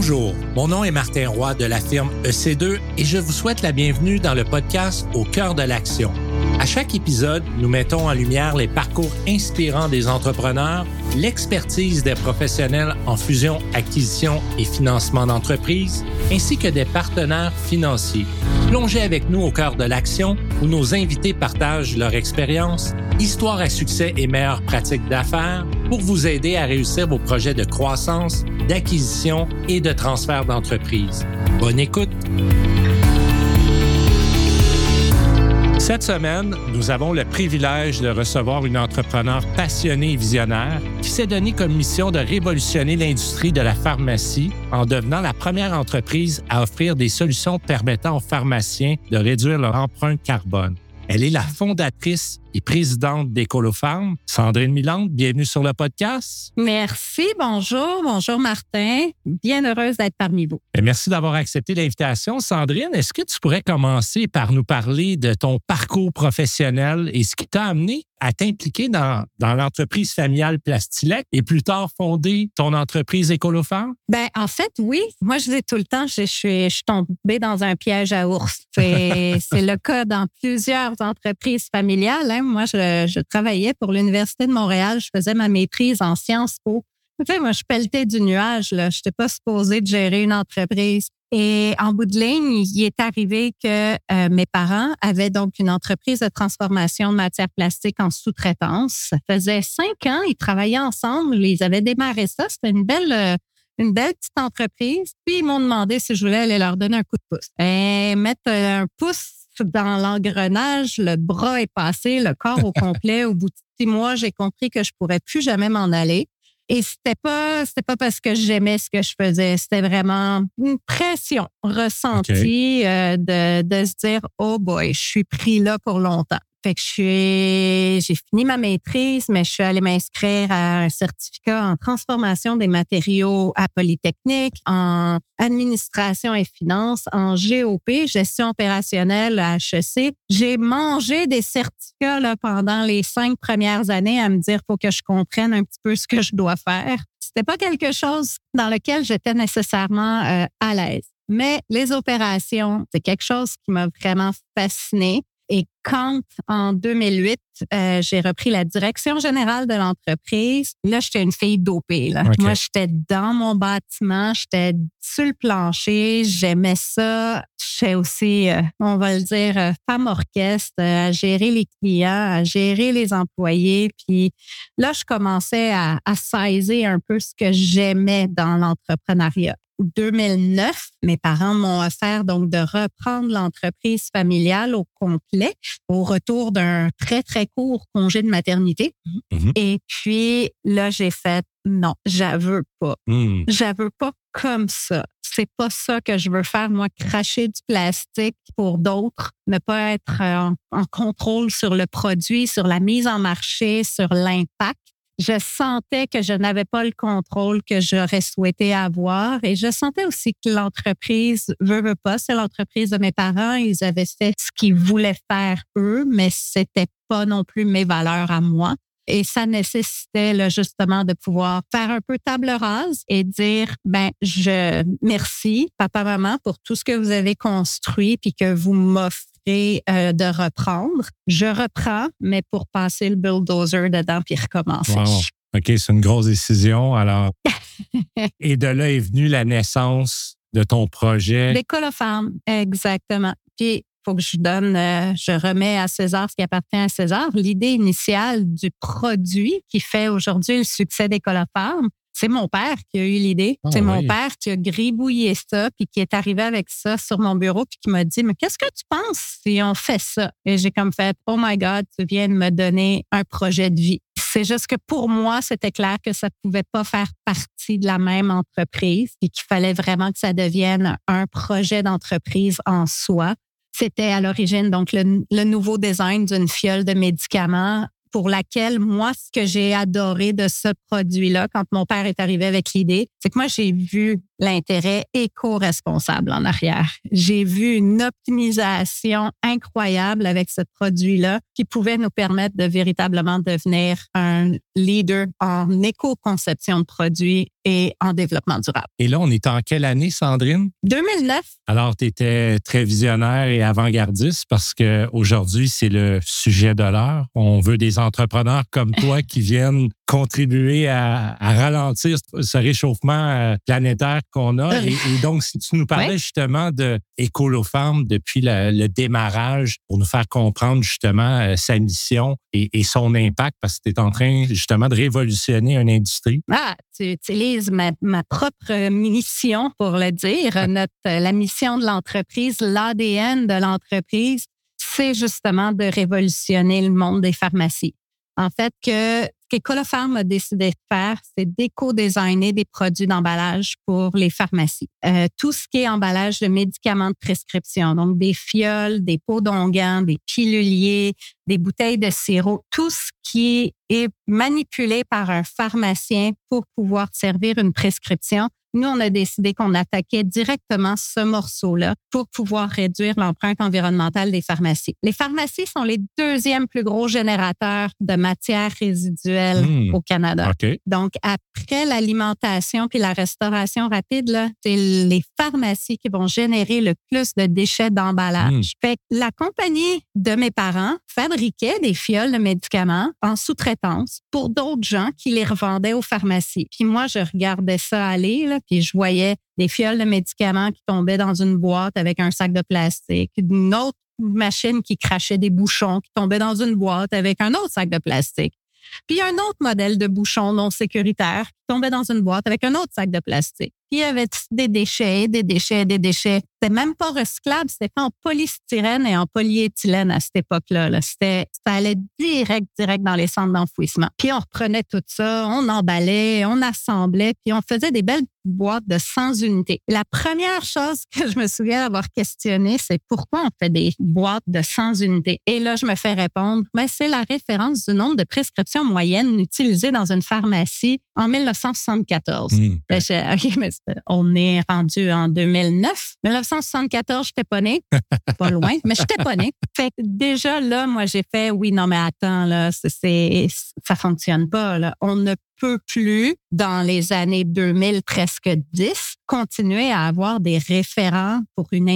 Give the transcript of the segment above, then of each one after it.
Bonjour, mon nom est Martin Roy de la firme EC2 et je vous souhaite la bienvenue dans le podcast Au cœur de l'action. À chaque épisode, nous mettons en lumière les parcours inspirants des entrepreneurs, l'expertise des professionnels en fusion, acquisition et financement d'entreprises, ainsi que des partenaires financiers. Plongez avec nous au cœur de l'action où nos invités partagent leur expérience, histoire à succès et meilleures pratiques d'affaires pour vous aider à réussir vos projets de croissance, d'acquisition et de transfert d'entreprise. Bonne écoute! Cette semaine, nous avons le privilège de recevoir une entrepreneur passionnée et visionnaire qui s'est donné comme mission de révolutionner l'industrie de la pharmacie en devenant la première entreprise à offrir des solutions permettant aux pharmaciens de réduire leur empreinte carbone. Elle est la fondatrice et présidente d'Ecolofarm. Sandrine Milande, bienvenue sur le podcast. Merci, bonjour, bonjour Martin. Bien heureuse d'être parmi vous. Et merci d'avoir accepté l'invitation. Sandrine, est-ce que tu pourrais commencer par nous parler de ton parcours professionnel et ce qui t'a amené à t'impliquer dans, dans l'entreprise familiale Plastilec et plus tard fonder ton entreprise Écolofarm? Ben, en fait, oui. Moi, je dis tout le temps, je, suis, je suis tombée dans un piège à ours. C'est le cas dans plusieurs entreprises familiales. Hein. Moi, je, travaillais pour l'Université de Montréal. Je faisais ma maîtrise en sciences po. Tu moi, je pelletais du nuage. Je n'étais pas supposée de gérer une entreprise. Et en bout de ligne, il est arrivé que euh, mes parents avaient donc une entreprise de transformation de matières plastiques en sous-traitance. Ça faisait cinq ans, ils travaillaient ensemble, ils avaient démarré ça. C'était une belle, euh, une belle petite entreprise. Puis ils m'ont demandé si je voulais aller leur donner un coup de pouce. Et mettre un pouce dans l'engrenage, le bras est passé, le corps au complet. Au bout de six mois, j'ai compris que je pourrais plus jamais m'en aller. Et c'était pas, c'était pas parce que j'aimais ce que je faisais. C'était vraiment une pression ressentie euh, de, de se dire, oh boy, je suis pris là pour longtemps. Fait que je suis, j'ai fini ma maîtrise, mais je suis allée m'inscrire à un certificat en transformation des matériaux à Polytechnique, en administration et finances, en GOP, gestion opérationnelle à HEC. J'ai mangé des certificats là, pendant les cinq premières années à me dire, faut que je comprenne un petit peu ce que je dois faire. C'était pas quelque chose dans lequel j'étais nécessairement euh, à l'aise. Mais les opérations, c'est quelque chose qui m'a vraiment fascinée. Et quand, en 2008, euh, j'ai repris la direction générale de l'entreprise, là, j'étais une fille dopée. Là. Moi, j'étais dans mon bâtiment, j'étais sur le plancher, j'aimais ça. J'étais aussi, euh, on va le dire, euh, femme orchestre, à gérer les clients, à gérer les employés. Puis là, je commençais à, à saisir un peu ce que j'aimais dans l'entrepreneuriat. 2009, mes parents m'ont offert donc de reprendre l'entreprise familiale au complet au retour d'un très, très court congé de maternité. Mm-hmm. Et puis là, j'ai fait non, j'aveux pas. Mm. J'aveux pas comme ça. C'est pas ça que je veux faire, moi, cracher du plastique pour d'autres, ne pas être en contrôle sur le produit, sur la mise en marché, sur l'impact je sentais que je n'avais pas le contrôle que j'aurais souhaité avoir et je sentais aussi que l'entreprise veut, veut pas, c'est l'entreprise de mes parents, ils avaient fait ce qu'ils voulaient faire eux, mais c'était pas non plus mes valeurs à moi. Et ça nécessitait là, justement de pouvoir faire un peu table rase et dire, ben, je merci papa, maman pour tout ce que vous avez construit puis que vous m'offrez euh, de reprendre. Je reprends, mais pour passer le bulldozer dedans puis recommencer. OK, c'est une grosse décision. Alors, et de là est venue la naissance de ton projet. L'école of femmes, exactement. Puis, il faut que je donne, euh, je remets à César ce qui appartient à César. L'idée initiale du produit qui fait aujourd'hui le succès d'École of femmes, c'est mon père qui a eu l'idée. Ah c'est mon père qui a gribouillé ça, puis qui est arrivé avec ça sur mon bureau, puis qui m'a dit, mais qu'est-ce que tu penses si on fait ça? Et j'ai comme fait, oh my God, tu viens de me donner un projet de vie. C'est juste que pour moi, c'était clair que ça ne pouvait pas faire partie de la même entreprise et qu'il fallait vraiment que ça devienne un projet d'entreprise en soi. C'était à l'origine donc le, le nouveau design d'une fiole de médicaments pour laquelle moi, ce que j'ai adoré de ce produit-là, quand mon père est arrivé avec l'idée, c'est que moi, j'ai vu l'intérêt éco-responsable en arrière. J'ai vu une optimisation incroyable avec ce produit-là qui pouvait nous permettre de véritablement devenir un leader en éco-conception de produits et en développement durable. Et là, on est en quelle année, Sandrine? 2009. Alors, tu étais très visionnaire et avant-gardiste parce qu'aujourd'hui, c'est le sujet de l'heure. On veut des entrepreneurs comme toi qui viennent contribuer à, ralentir ce réchauffement euh, planétaire qu'on a. Et, donc, si tu nous parlais justement de Farm depuis le, démarrage pour nous faire comprendre justement euh, sa mission et, son impact parce que tu es en train justement de révolutionner une industrie. Ah, tu utilises ma, propre mission pour le dire. Notre, la mission de l'entreprise, l'ADN de l'entreprise, c'est justement de révolutionner le monde des pharmacies. En fait, que ce qu'Ecolofarm a décidé de faire, c'est d'éco-designer des produits d'emballage pour les pharmacies. Euh, tout ce qui est emballage de médicaments de prescription, donc des fioles, des pots d'onguent, des piluliers, des bouteilles de sirop, tout ce qui est manipulé par un pharmacien pour pouvoir servir une prescription, nous, on a décidé qu'on attaquait directement ce morceau-là pour pouvoir réduire l'empreinte environnementale des pharmacies. Les pharmacies sont les deuxièmes plus gros générateurs de matières résiduelles hmm. au Canada. Donc, après l'alimentation puis la restauration rapide, c'est les pharmacies qui vont générer le plus de déchets d'emballage. Hmm. Fait que la compagnie de mes parents fabriquait des fioles de médicaments en sous-traitance pour d'autres gens qui les revendaient aux pharmacies. Puis moi, je regardais ça aller, là, puis je voyais des fioles de médicaments qui tombaient dans une boîte avec un sac de plastique, une autre machine qui crachait des bouchons qui tombaient dans une boîte avec un autre sac de plastique. Puis un autre modèle de bouchon non sécuritaire tombait dans une boîte avec un autre sac de plastique. Puis il y avait des déchets, des déchets, des déchets. C'était même pas recyclable, c'était en polystyrène et en polyéthylène à cette époque-là. -là, c'était, ça allait direct, direct dans les centres d'enfouissement. Puis on reprenait tout ça, on emballait, on assemblait, puis on faisait des belles boîtes de 100 unités. La première chose que je me souviens d'avoir questionné, c'est pourquoi on fait des boîtes de 100 unités? Et là, je me fais répondre, mais ben, c'est la référence du nombre de prescriptions moyennes utilisées dans une pharmacie en 1974. Mmh. Ben, mais on est rendu en 2009. 1974, j'étais pas née. pas loin, mais j'étais pas née. Fait que déjà là, moi, j'ai fait, oui, non, mais attends, là, c'est, ça fonctionne pas, là. On ne peut plus, dans les années 2000, presque 10, continuer à avoir des référents pour une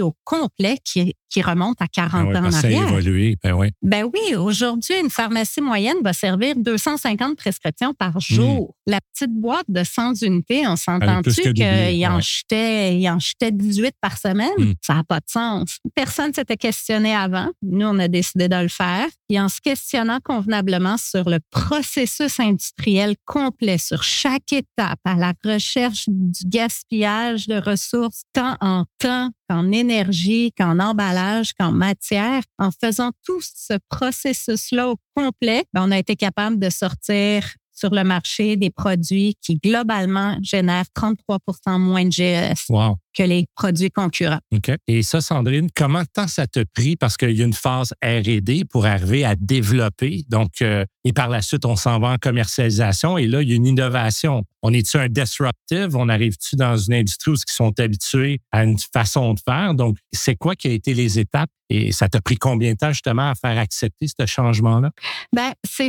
au complet qui, qui remonte à 40 ah ans en arrière. Ça a évolué, ben oui. Ben oui, aujourd'hui, une pharmacie moyenne va servir 250 prescriptions par hmm. jour. La petite boîte de 100 unités, on s'entend-tu qu'il en, jetait, il en jetait 18 par semaine? Hmm. Ça n'a pas de sens. Personne s'était questionné avant. Nous, on a décidé de le faire. Et en se questionnant convenablement sur le processus industriel complet, sur chaque étape, à la recherche du gaspillage de ressources, tant en temps qu'en énergie, qu'en emballage, qu'en matière. En faisant tout ce processus-là au complet, ben, on a été capable de sortir sur le marché des produits qui globalement génèrent 33 moins de GES que les produits concurrents. OK. Et ça, Sandrine, comment de temps ça te pris? Parce qu'il y a une phase R&D pour arriver à développer. Donc, euh, et par la suite, on s'en va en commercialisation. Et là, il y a une innovation. On est-tu un disruptive? On arrive-tu dans une industrie où ils sont habitués à une façon de faire? Donc, c'est quoi qui a été les étapes? Et ça t'a pris combien de temps justement à faire accepter ce changement-là? Ben, c'est,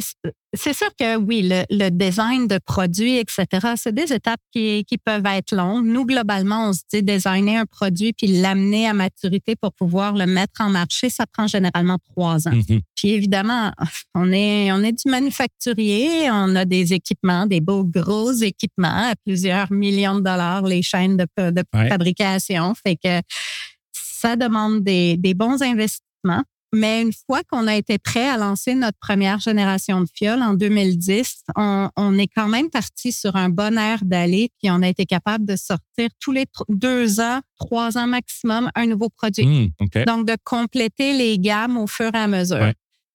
c'est sûr que oui, le, le, design de produits, etc., c'est des étapes qui, qui peuvent être longues. Nous, globalement, on se dit designer un produit puis l'amener à maturité pour pouvoir le mettre en marché, ça prend généralement trois ans. Mm-hmm. Puis évidemment, on est, on est du manufacturier, on a des équipements, des beaux gros équipements à plusieurs millions de dollars, les chaînes de, de fabrication. Fait que ça demande des, des bons investissements. Mais une fois qu'on a été prêt à lancer notre première génération de fioles en 2010, on, on est quand même parti sur un bon air d'aller, puis on a été capable de sortir tous les deux ans, trois ans maximum, un nouveau produit. Mmh, Donc, de compléter les gammes au fur et à mesure.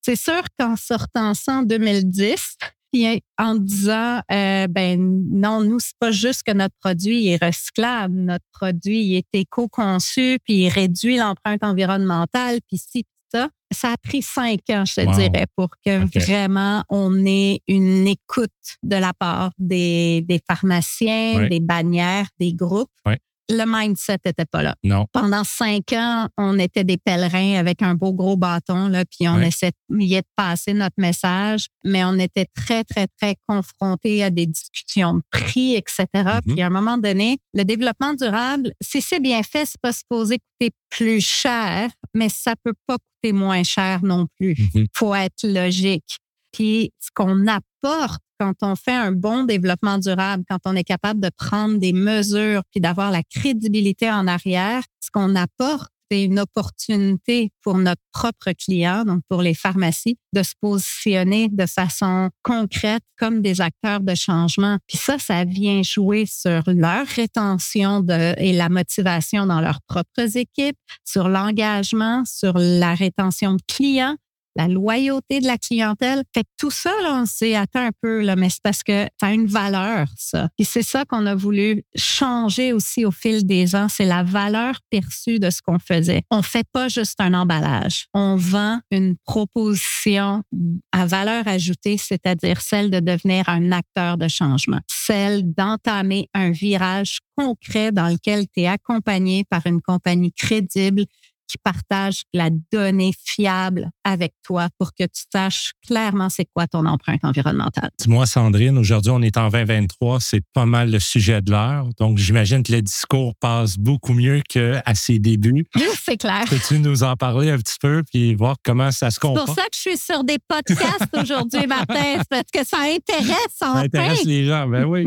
C'est sûr qu'en sortant ça en 2010, puis en disant euh, ben non, nous, c'est pas juste que notre produit est recyclable, notre produit est éco-conçu, puis il réduit l'empreinte environnementale, puis si ça. Ça a pris cinq ans, je te dirais, pour que vraiment on ait une écoute de la part des, des pharmaciens, des bannières, des groupes. Le mindset n'était pas là. Non. Pendant cinq ans, on était des pèlerins avec un beau gros bâton, là, puis on essayait de passer notre message, mais on était très, très, très confrontés à des discussions de prix, etc. Mm-hmm. Puis à un moment donné, le développement durable, si c'est bien fait, c'est pas supposé coûter plus cher, mais ça peut pas coûter moins cher non plus. Il mm-hmm. faut être logique. Puis ce qu'on apporte quand on fait un bon développement durable, quand on est capable de prendre des mesures puis d'avoir la crédibilité en arrière, ce qu'on apporte, c'est une opportunité pour notre propre client, donc pour les pharmacies, de se positionner de façon concrète comme des acteurs de changement. Puis ça, ça vient jouer sur leur rétention de, et la motivation dans leurs propres équipes, sur l'engagement, sur la rétention de clients, la loyauté de la clientèle. Fait que tout ça, là, on s'est atteint un peu, là, mais c'est parce que ça a une valeur, ça. Et c'est ça qu'on a voulu changer aussi au fil des ans. C'est la valeur perçue de ce qu'on faisait. On fait pas juste un emballage. On vend une proposition à valeur ajoutée, c'est-à-dire celle de devenir un acteur de changement, celle d'entamer un virage concret dans lequel tu es accompagné par une compagnie crédible qui partage la donnée fiable avec toi pour que tu saches clairement c'est quoi ton empreinte environnementale. Dis-moi, Sandrine, aujourd'hui, on est en 2023, c'est pas mal le sujet de l'heure. Donc, j'imagine que le discours passe beaucoup mieux qu'à ses débuts. c'est clair. Peux-tu nous en parler un petit peu puis voir comment ça se comporte? C'est pour ça que je suis sur des podcasts aujourd'hui, Martin, parce que ça intéresse Ça intéresse les gens, ben oui.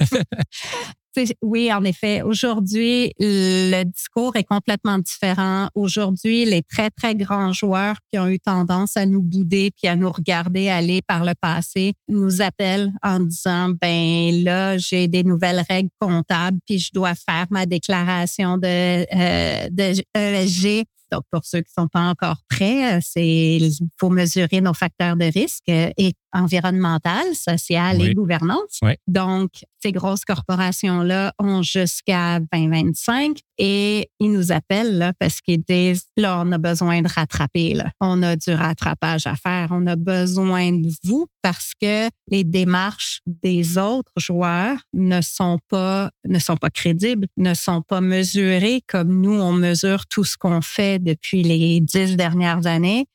oui, en effet, aujourd'hui, le discours est complètement différent. Aujourd'hui, les très, très grands joueurs qui ont eu tendance à nous bouder puis à nous regarder aller par le passé nous appellent en disant, ben là, j'ai des nouvelles règles comptables puis je dois faire ma déclaration de, euh, ESG donc, pour ceux qui ne sont pas encore prêts, euh, c'est il faut mesurer nos facteurs de risque euh, et environnemental, social et gouvernance. Donc, ces grosses corporations-là ont jusqu'à 2025 et ils nous appellent là, parce qu'ils disent, là, on a besoin de rattraper. Là. On a du rattrapage à faire. On a besoin de vous parce que les démarches des autres joueurs ne sont pas, ne sont pas crédibles, ne sont pas mesurées comme nous, on mesure tout ce qu'on fait depuis les dix dernières années.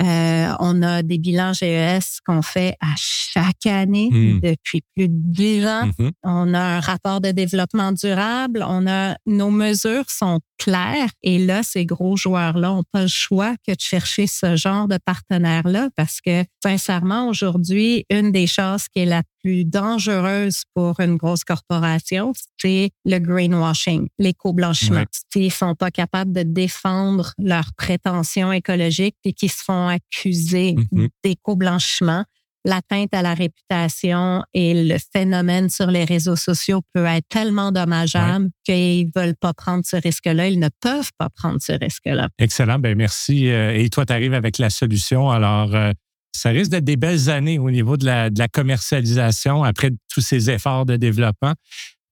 Euh, on a des bilans GES qu'on fait à chaque année hmm. depuis plus de dix ans. Mm-hmm. On a un rapport de développement durable. On a nos mesures sont claires. Et là, ces gros joueurs-là n'ont pas le choix que de chercher ce genre de partenaire-là parce que, sincèrement, aujourd'hui, une des choses qui est la plus dangereuse pour une grosse corporation, c'est le greenwashing, l'éco-blanchiment. Ils sont pas capables de défendre leurs prétentions écologiques et qui se font accuser mm-hmm. d'éco-blanchiment l'atteinte à la réputation et le phénomène sur les réseaux sociaux peut être tellement dommageable qu'ils veulent pas prendre ce risque-là. Ils ne peuvent pas prendre ce risque-là. Excellent. Ben merci. Euh, et toi, tu arrives avec la solution. Alors, euh, ça risque d'être des belles années au niveau de la, de la commercialisation après tous ces efforts de développement.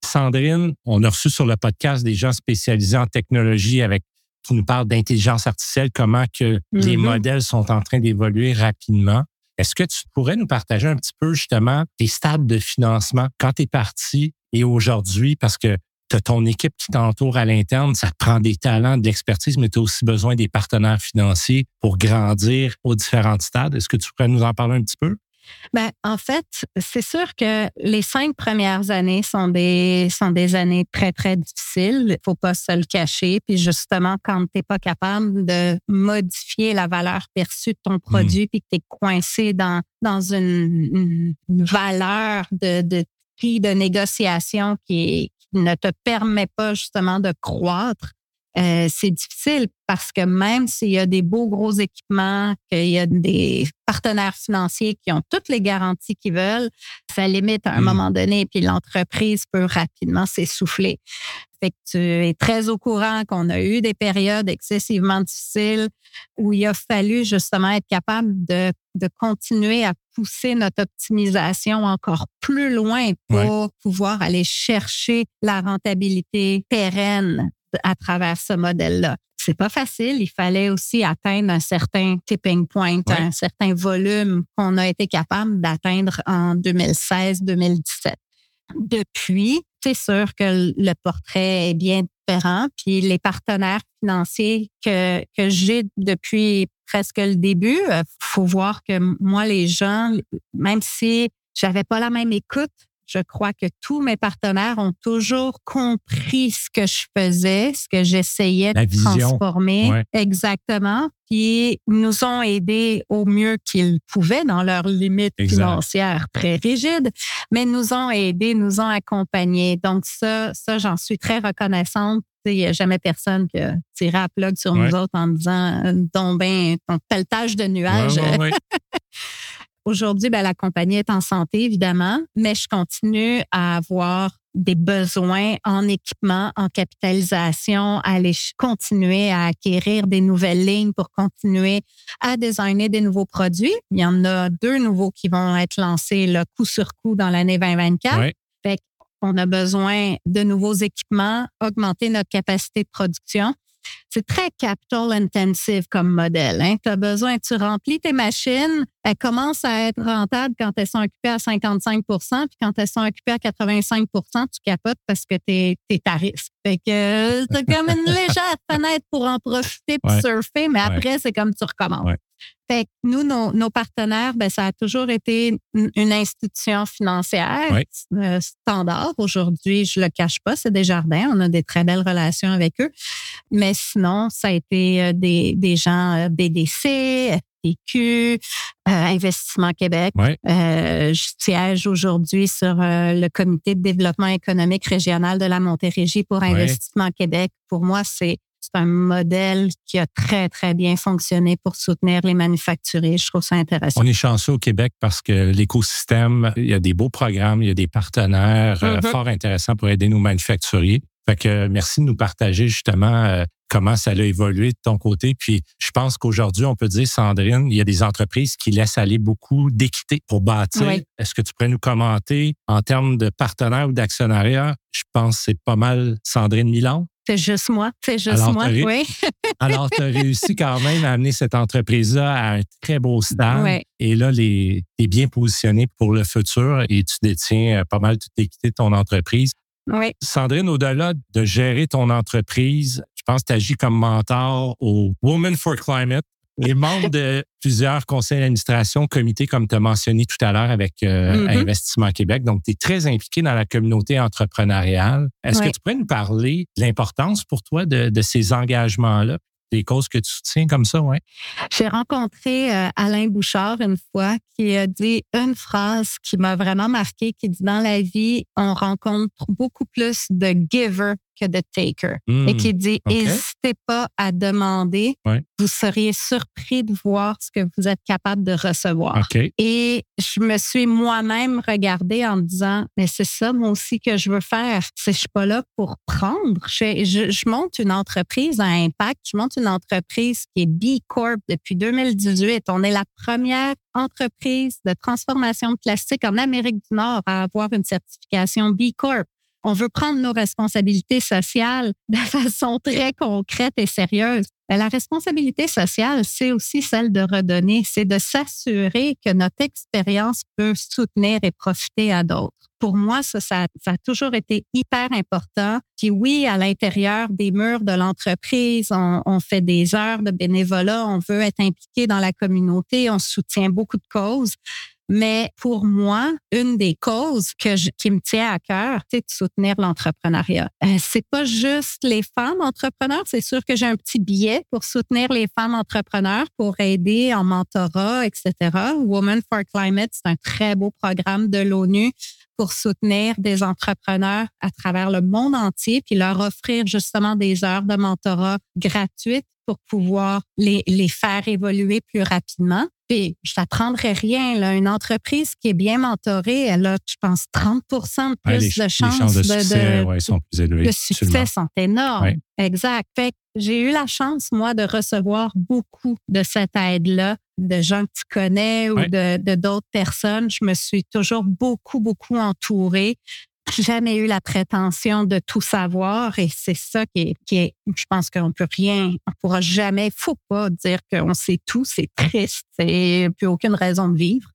Sandrine, on a reçu sur le podcast des gens spécialisés en technologie avec qui nous parlent d'intelligence artificielle, comment que les mm-hmm. modèles sont en train d'évoluer rapidement. Est-ce que tu pourrais nous partager un petit peu justement tes stades de financement quand tu es parti et aujourd'hui, parce que tu as ton équipe qui t'entoure à l'interne, ça te prend des talents, de l'expertise, mais tu as aussi besoin des partenaires financiers pour grandir aux différents stades. Est-ce que tu pourrais nous en parler un petit peu? Ben, en fait, c'est sûr que les cinq premières années sont des, sont des années très, très difficiles. Il faut pas se le cacher. Puis justement, quand tu n'es pas capable de modifier la valeur perçue de ton produit, mmh. puis que tu es coincé dans, dans une, valeur de, de prix de négociation qui, qui ne te permet pas justement de croître, euh, c'est difficile parce que même s'il y a des beaux gros équipements, qu'il y a des partenaires financiers qui ont toutes les garanties qu'ils veulent, ça limite à un mmh. moment donné, puis l'entreprise peut rapidement s'essouffler. Fait que tu es très au courant qu'on a eu des périodes excessivement difficiles où il a fallu justement être capable de, de continuer à pousser notre optimisation encore plus loin pour pouvoir aller chercher la rentabilité pérenne à travers ce modèle-là. C'est pas facile. Il fallait aussi atteindre un certain tipping point, un certain volume qu'on a été capable d'atteindre en 2016-2017. Depuis, c'est sûr que le portrait est bien différent. Puis les partenaires financiers que, que j'ai depuis presque le début, euh, faut voir que moi, les gens, même si j'avais pas la même écoute je crois que tous mes partenaires ont toujours compris ce que je faisais, ce que j'essayais de transformer. Exactement. Puis nous ont aidés au mieux qu'ils pouvaient dans leurs limites financières très rigides, mais nous ont aidés, nous ont accompagnés. Donc ça, ça j'en suis très reconnaissante. Il n'y a jamais personne qui a tiré à plug sur nous autres en disant ton ben, ton pelletage de nuages. Aujourd'hui, ben, la compagnie est en santé, évidemment, mais je continue à avoir des besoins en équipement, en capitalisation, à aller continuer à acquérir des nouvelles lignes pour continuer à designer des nouveaux produits. Il y en a deux nouveaux qui vont être lancés le coup sur coup dans l'année 2024. Fait on a besoin de nouveaux équipements, augmenter notre capacité de production. C'est très capital intensive comme modèle. Hein. Tu as besoin, tu remplis tes machines, elles commencent à être rentables quand elles sont occupées à 55% puis quand elles sont occupées à 85% tu capotes parce que tu es, à risque. Fait que tu comme une légère fenêtre pour en profiter pour surfer, mais après, c'est comme tu recommences. Fait que nous, nos, partenaires, ben, ça a toujours été une institution financière euh, standard. Aujourd'hui, je le cache pas, c'est des jardins. On a des très belles relations avec eux. Mais sinon, ça a été euh, des, des gens euh, BDC, FTQ, Investissement Québec. je siège aujourd'hui sur le comité de développement économique régional de la Montérégie pour Investissement Québec. Pour moi, c'est c'est un modèle qui a très, très bien fonctionné pour soutenir les manufacturiers. Je trouve ça intéressant. On est chanceux au Québec parce que l'écosystème, il y a des beaux programmes, il y a des partenaires euh, mm-hmm. fort intéressants pour aider nos manufacturiers. Fait que merci de nous partager justement euh, comment ça a évolué de ton côté. Puis je pense qu'aujourd'hui, on peut dire, Sandrine, il y a des entreprises qui laissent aller beaucoup d'équité pour bâtir. Est-ce que tu pourrais nous commenter en termes de partenaires ou d'actionnariat? Je pense que c'est pas mal Sandrine Milan. C'est juste moi. C'est juste moi, oui. alors, tu as réussi quand même à amener cette entreprise-là à un très beau stade. Et là, tu es bien positionné pour le futur et tu détiens euh, pas mal toute l'équité de ton entreprise. Oui. Sandrine, au-delà de gérer ton entreprise, je pense que tu agis comme mentor au Women for Climate, les membres de plusieurs conseils d'administration, comités, comme tu as mentionné tout à l'heure avec euh, mm-hmm. Investissement Québec. Donc, tu es très impliqué dans la communauté entrepreneuriale. Est-ce que tu pourrais nous parler de l'importance pour toi de, de ces engagements-là? des causes que tu soutiens comme ça, ouais? J'ai rencontré euh, Alain Bouchard une fois qui a dit une phrase qui m'a vraiment marqué, qui dit dans la vie, on rencontre beaucoup plus de givers que de taker. et hmm. qui dit n'hésitez pas à demander. Vous seriez surpris de voir ce que vous êtes capable de recevoir. Et je me suis moi-même regardée en me disant mais c'est ça moi aussi que je veux faire. Je suis pas là pour prendre. Je, je, monte une entreprise à impact. Je monte une entreprise qui est B Corp depuis 2018. On est la première entreprise de transformation de plastique en Amérique du Nord à avoir une certification B Corp on veut prendre nos responsabilités sociales de façon très concrète et sérieuse. Mais la responsabilité sociale, c'est aussi celle de redonner, c'est de s'assurer que notre expérience peut soutenir et profiter à d'autres. Pour moi, ça, ça, a toujours été hyper important. Puis oui, à l'intérieur des murs de l'entreprise, on, on fait des heures de bénévolat, on veut être impliqué dans la communauté, on soutient beaucoup de causes. Mais pour moi, une des causes que qui me tient à cœur, c'est de soutenir l'entrepreneuriat. Euh, c'est pas juste les femmes entrepreneurs. C'est sûr que j'ai un petit billet pour soutenir les femmes entrepreneurs, pour aider en mentorat, etc. Women for Climate, c'est un très beau programme de l'ONU pour soutenir des entrepreneurs à travers le monde entier, puis leur offrir justement des heures de mentorat gratuites pour pouvoir les, les faire évoluer plus rapidement. Puis, je t'apprendrai rien. Là. Une entreprise qui est bien mentorée, elle a, je pense, 30% de plus de chances de, succès, de, sont plus élevées. Le succès sont énormes. Exact. Fait j'ai eu la chance, moi, de recevoir beaucoup de cette aide-là, de gens que tu connais ou de d'autres personnes. Je me suis toujours beaucoup, beaucoup entourée jamais eu la prétention de tout savoir et c'est ça qui est, qui est je pense qu'on peut rien, on pourra jamais, faut pas dire qu'on sait tout, c'est triste, c'est plus aucune raison de vivre.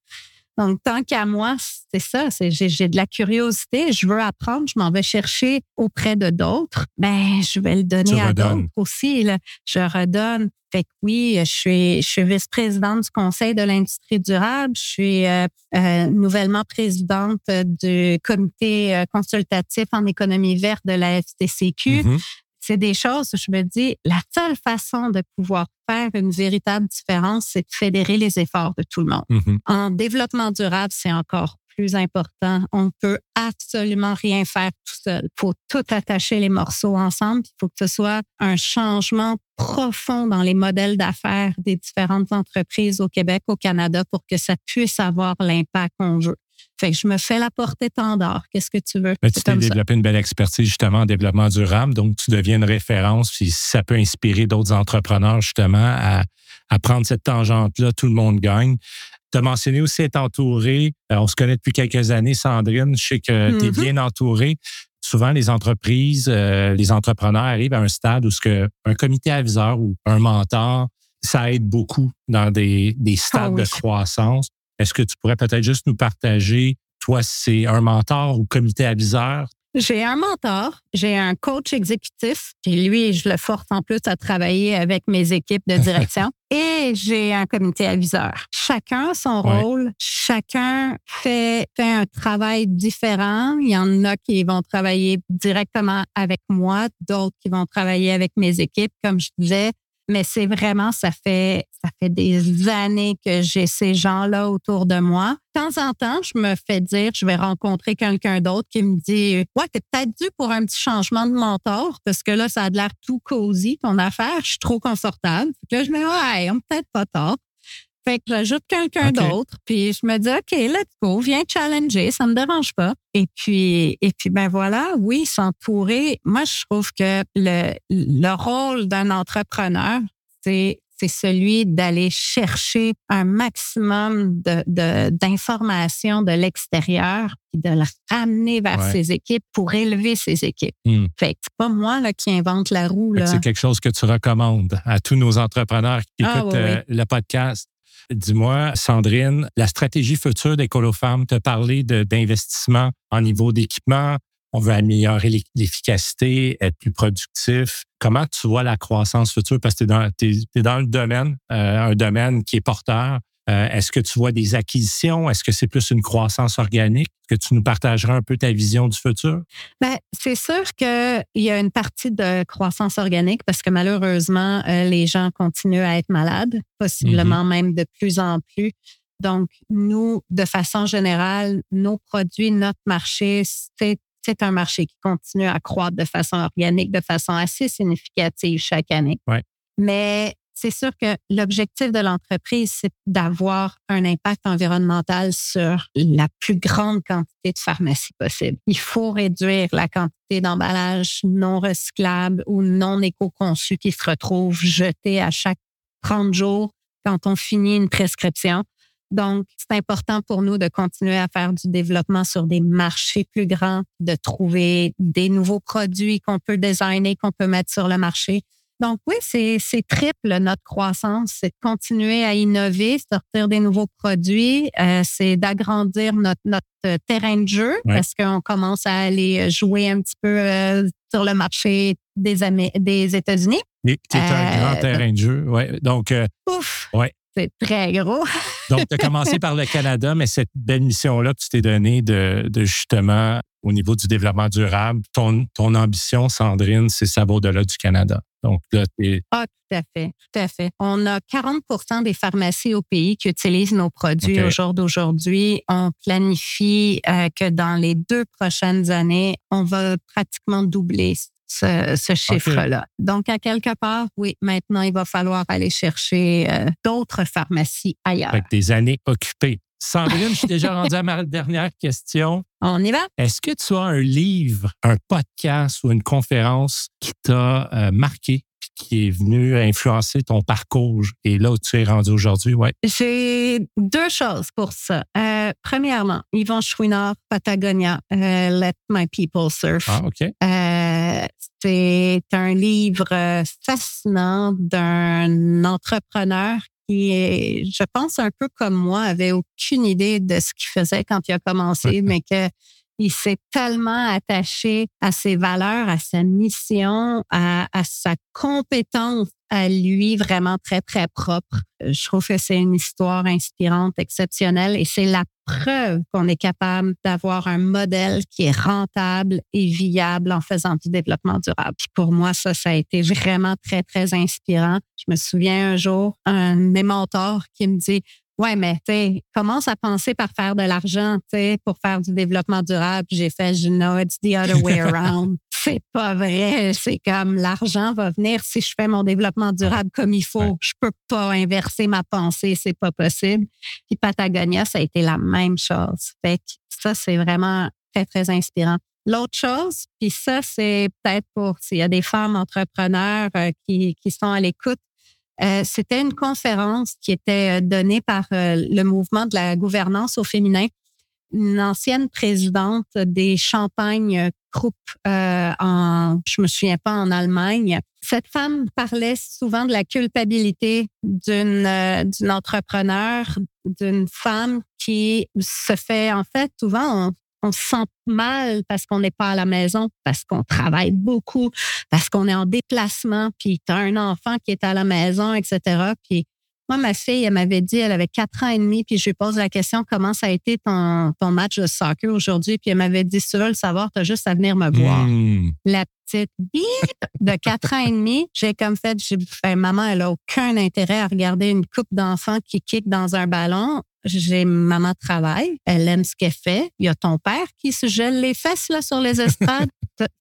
Donc, tant qu'à moi, c'est ça, c'est j'ai de la curiosité, je veux apprendre, je m'en vais chercher auprès de d'autres, ben je vais le donner à d'autres aussi. Là. Je redonne. Fait que oui, je suis, je suis vice-présidente du Conseil de l'industrie durable. Je suis euh, euh, nouvellement présidente du comité euh, consultatif en économie verte de la FTCQ. Mm-hmm. C'est des choses où je me dis, la seule façon de pouvoir faire une véritable différence, c'est de fédérer les efforts de tout le monde. Mm-hmm. En développement durable, c'est encore plus important. On peut absolument rien faire tout seul. Il faut tout attacher les morceaux ensemble. Il faut que ce soit un changement profond dans les modèles d'affaires des différentes entreprises au Québec, au Canada, pour que ça puisse avoir l'impact qu'on veut. Fait que je me fais la portée-tendard. Qu'est-ce que tu veux? Mais tu t'es développé une belle expertise justement en développement durable, donc tu deviens une référence, puis ça peut inspirer d'autres entrepreneurs justement à, à prendre cette tangente-là, tout le monde gagne. Tu as mentionné aussi être entouré. Euh, on se connaît depuis quelques années, Sandrine. Je sais que tu es mm-hmm. bien entouré. Souvent, les entreprises, euh, les entrepreneurs arrivent à un stade où ce que un comité aviseur ou un mentor, ça aide beaucoup dans des, des stades ah de croissance. Est-ce que tu pourrais peut-être juste nous partager, toi, c'est un mentor ou comité aviseur? J'ai un mentor, j'ai un coach exécutif, et lui, je le force en plus à travailler avec mes équipes de direction. et j'ai un comité aviseur. Chacun a son rôle, chacun fait, fait un travail différent. Il y en a qui vont travailler directement avec moi, d'autres qui vont travailler avec mes équipes. Comme je disais, mais c'est vraiment, ça fait, ça fait des années que j'ai ces gens-là autour de moi. De temps en temps, je me fais dire, je vais rencontrer quelqu'un d'autre qui me dit, ouais, t'es peut-être dû pour un petit changement de mentor parce que là, ça a l'air tout cosy, ton affaire. Je suis trop confortable. là, je me dis, ouais, on peut-être pas tort. Fait que j'ajoute quelqu'un d'autre, puis je me dis, OK, let's go, viens challenger, ça me dérange pas. Et puis, et puis ben voilà, oui, s'entourer. Moi, je trouve que le, le rôle d'un entrepreneur, c'est c'est celui d'aller chercher un maximum de, d'informations de, l'extérieur et de la ramener vers ses équipes pour élever ses équipes. Hmm. Fait que c'est pas moi là, qui invente la roue. C'est quelque chose que tu recommandes à tous nos entrepreneurs qui ah, écoutent euh, le podcast. Dis-moi, Sandrine, la stratégie future tu as parlé d'investissement en niveau d'équipement. On veut améliorer l'efficacité, être plus productif. Comment tu vois la croissance future? Parce que tu es, dans le domaine, euh, un domaine qui est porteur. Euh, est-ce que tu vois des acquisitions? Est-ce que c'est plus une croissance organique? Est-ce que tu nous partageras un peu ta vision du futur? Bien, c'est sûr qu'il y a une partie de croissance organique parce que malheureusement, euh, les gens continuent à être malades, possiblement mm-hmm. même de plus en plus. Donc, nous, de façon générale, nos produits, notre marché, c'est c'est un marché qui continue à croître de façon organique, de façon assez significative chaque année. Mais c'est sûr que l'objectif de l'entreprise, c'est d'avoir un impact environnemental sur la plus grande quantité de pharmacies possible. Il faut réduire la quantité d'emballages non recyclables ou non éco-conçus qui se retrouvent jetés à chaque 30 jours quand on finit une prescription. Donc, c'est important pour nous de continuer à faire du développement sur des marchés plus grands, de trouver des nouveaux produits qu'on peut designer, qu'on peut mettre sur le marché. Donc oui, c'est triple notre croissance, c'est de continuer à innover, sortir des nouveaux produits, euh, c'est d'agrandir notre, notre terrain de jeu parce qu'on commence à aller jouer un petit peu euh, sur le marché des, des États-Unis. Oui, c'est un grand euh, terrain de jeu, ouais. Donc, ouf, ouais. c'est très gros. Donc, tu as commencé par le Canada, mais cette belle mission-là que tu t'es donnée de, de justement au niveau du développement durable, ton, ton ambition, Sandrine, c'est ça va au-delà du Canada. Donc là, Ah, tout à fait, tout à fait. On a 40% des pharmacies au pays qui utilisent nos produits au jour d'aujourd'hui. On planifie euh, que dans les deux prochaines années, on va pratiquement doubler ce, chiffre-là. Donc, à quelque part, oui, maintenant, il va falloir aller chercher euh, d'autres pharmacies ailleurs. Avec des années occupées. Sandrine, je suis déjà rendu à ma dernière question. On y va? Est-ce que tu as un livre, un podcast ou une conférence qui t'a euh, marqué qui est venu influencer ton parcours et là où tu es rendu aujourd'hui? Ouais. J'ai deux choses pour ça. Euh, premièrement, Yvon Chouinard, Patagonia, euh, Let My People Surf. Ah, OK. c'est un livre fascinant d'un entrepreneur qui, je pense, un peu comme moi, avait aucune idée de ce qu'il faisait quand il a commencé, mais que il s'est tellement attaché à ses valeurs, à sa mission, à, à, sa compétence à lui vraiment très, très propre. Je trouve que c'est une histoire inspirante, exceptionnelle et c'est la preuve qu'on est capable d'avoir un modèle qui est rentable et viable en faisant du développement durable. Pour moi, ça, ça a été vraiment très, très inspirant. Je me souviens un jour, un de mes mentors qui me dit, Ouais, mais tu commence à penser par faire de l'argent, tu sais, pour faire du développement durable. J'ai fait, je know it's the other way around. c'est pas vrai. C'est comme l'argent va venir si je fais mon développement durable comme il faut. Je peux pas inverser ma pensée, c'est pas possible. Puis Patagonia, ça a été la même chose. Fait que ça, c'est vraiment très, très inspirant. L'autre chose, puis ça, c'est peut-être pour s'il y a des femmes entrepreneurs euh, qui, qui sont à l'écoute, euh, c'était une conférence qui était euh, donnée par euh, le mouvement de la gouvernance au féminin, une ancienne présidente des Champagne Group en, je me souviens pas, en Allemagne. Cette femme parlait souvent de la culpabilité d'une d'une entrepreneur, d'une femme qui se fait en fait souvent se sent mal parce qu'on n'est pas à la maison, parce qu'on travaille beaucoup, parce qu'on est en déplacement, puis tu as un enfant qui est à la maison, etc. Puis moi, ma fille, elle m'avait dit, elle avait quatre ans et demi, puis je lui pose la question, comment ça a été ton, ton match de soccer aujourd'hui? Puis elle m'avait dit, si tu veux le savoir, tu as juste à venir me voir. Hmm. La petite de quatre ans et demi, j'ai comme fait, j'ai fait, maman, elle a aucun intérêt à regarder une coupe d'enfants qui kick dans un ballon j'ai maman travaille, elle aime ce qu'elle fait. Il y a ton père qui se gèle les fesses sur les estrades.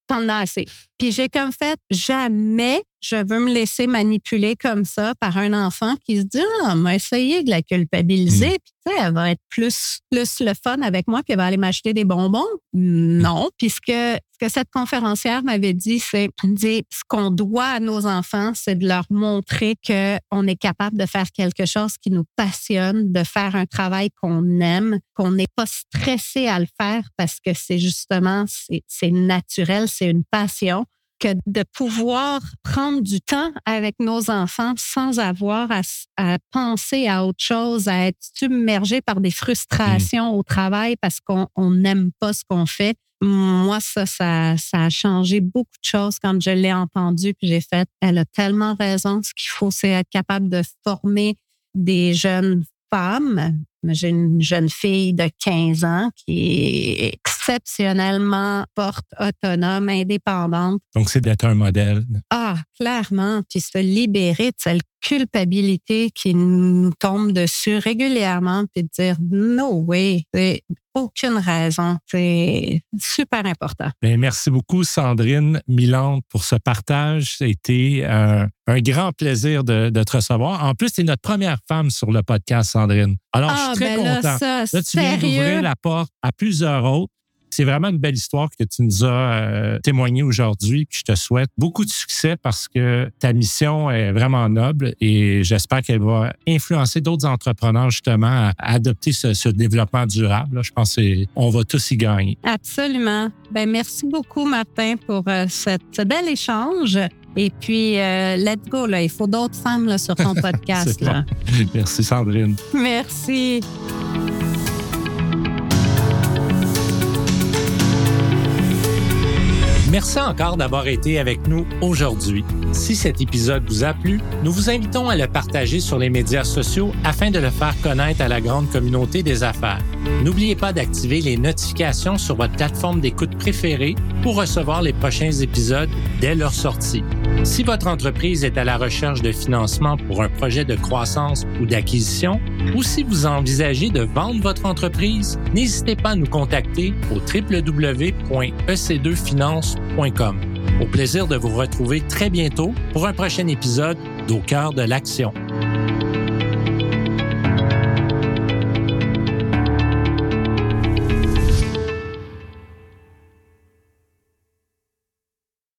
T'en as assez. Puis j'ai comme fait, jamais je veux me laisser manipuler comme ça par un enfant qui se dit, ah, on va essayer de la culpabiliser. Mm. Puis tu sais, elle va être plus, plus le fun avec moi, puis elle va aller m'acheter des bonbons. Non, puisque ce que cette conférencière m'avait dit, c'est dit, ce qu'on doit à nos enfants, c'est de leur montrer qu'on est capable de faire quelque chose qui nous passionne, de faire un travail qu'on aime, qu'on n'est pas stressé à le faire parce que c'est justement, c'est naturel, c'est une passion que de pouvoir prendre du temps avec nos enfants sans avoir à, penser à autre chose, à être submergé par des frustrations au travail parce qu'on n'aime pas ce qu'on fait. Moi, ça, ça, a changé beaucoup de choses quand je l'ai entendu puis j'ai fait, elle a tellement raison. Ce qu'il faut, c'est être capable de former des jeunes femmes. J'ai une jeune fille de 15 ans qui est exceptionnellement porte autonome, indépendante. Donc, c'est d'être un modèle. Ah, clairement. Puis se libérer de cette culpabilité qui nous tombe dessus régulièrement, puis de dire no way, c'est aucune raison. C'est super important. Bien, merci beaucoup, Sandrine Milan, pour ce partage. C'était un, un, grand plaisir de, de, te recevoir. En plus, tu es notre première femme sur le podcast, Sandrine. Alors, je suis ah, très ben content. Là, là, tu viens d'ouvrir la porte à plusieurs autres. C'est vraiment une belle histoire que tu nous as euh, témoignée aujourd'hui. je te souhaite beaucoup de succès parce que ta mission est vraiment noble et j'espère qu'elle va influencer d'autres entrepreneurs justement à, adopter ce, développement durable. Je pense qu'on va tous y gagner. Absolument. Ben, merci beaucoup, Martin, pour euh, ce bel échange. Et puis, euh, let's go. Là. Il faut d'autres femmes sur ton podcast. là. Merci, Sandrine. Merci. Merci encore d'avoir été avec nous aujourd'hui. Si cet épisode vous a plu, nous vous invitons à le partager sur les médias sociaux afin de le faire connaître à la grande communauté des affaires. N'oubliez pas d'activer les notifications sur votre plateforme d'écoute préférée pour recevoir les prochains épisodes dès leur sortie. Si votre entreprise est à la recherche de financement pour un projet de croissance ou d'acquisition, ou si vous envisagez de vendre votre entreprise, n'hésitez pas à nous contacter au www.ec2finance.com. Au plaisir de vous retrouver très bientôt pour un prochain épisode d'Au cœur de l'action.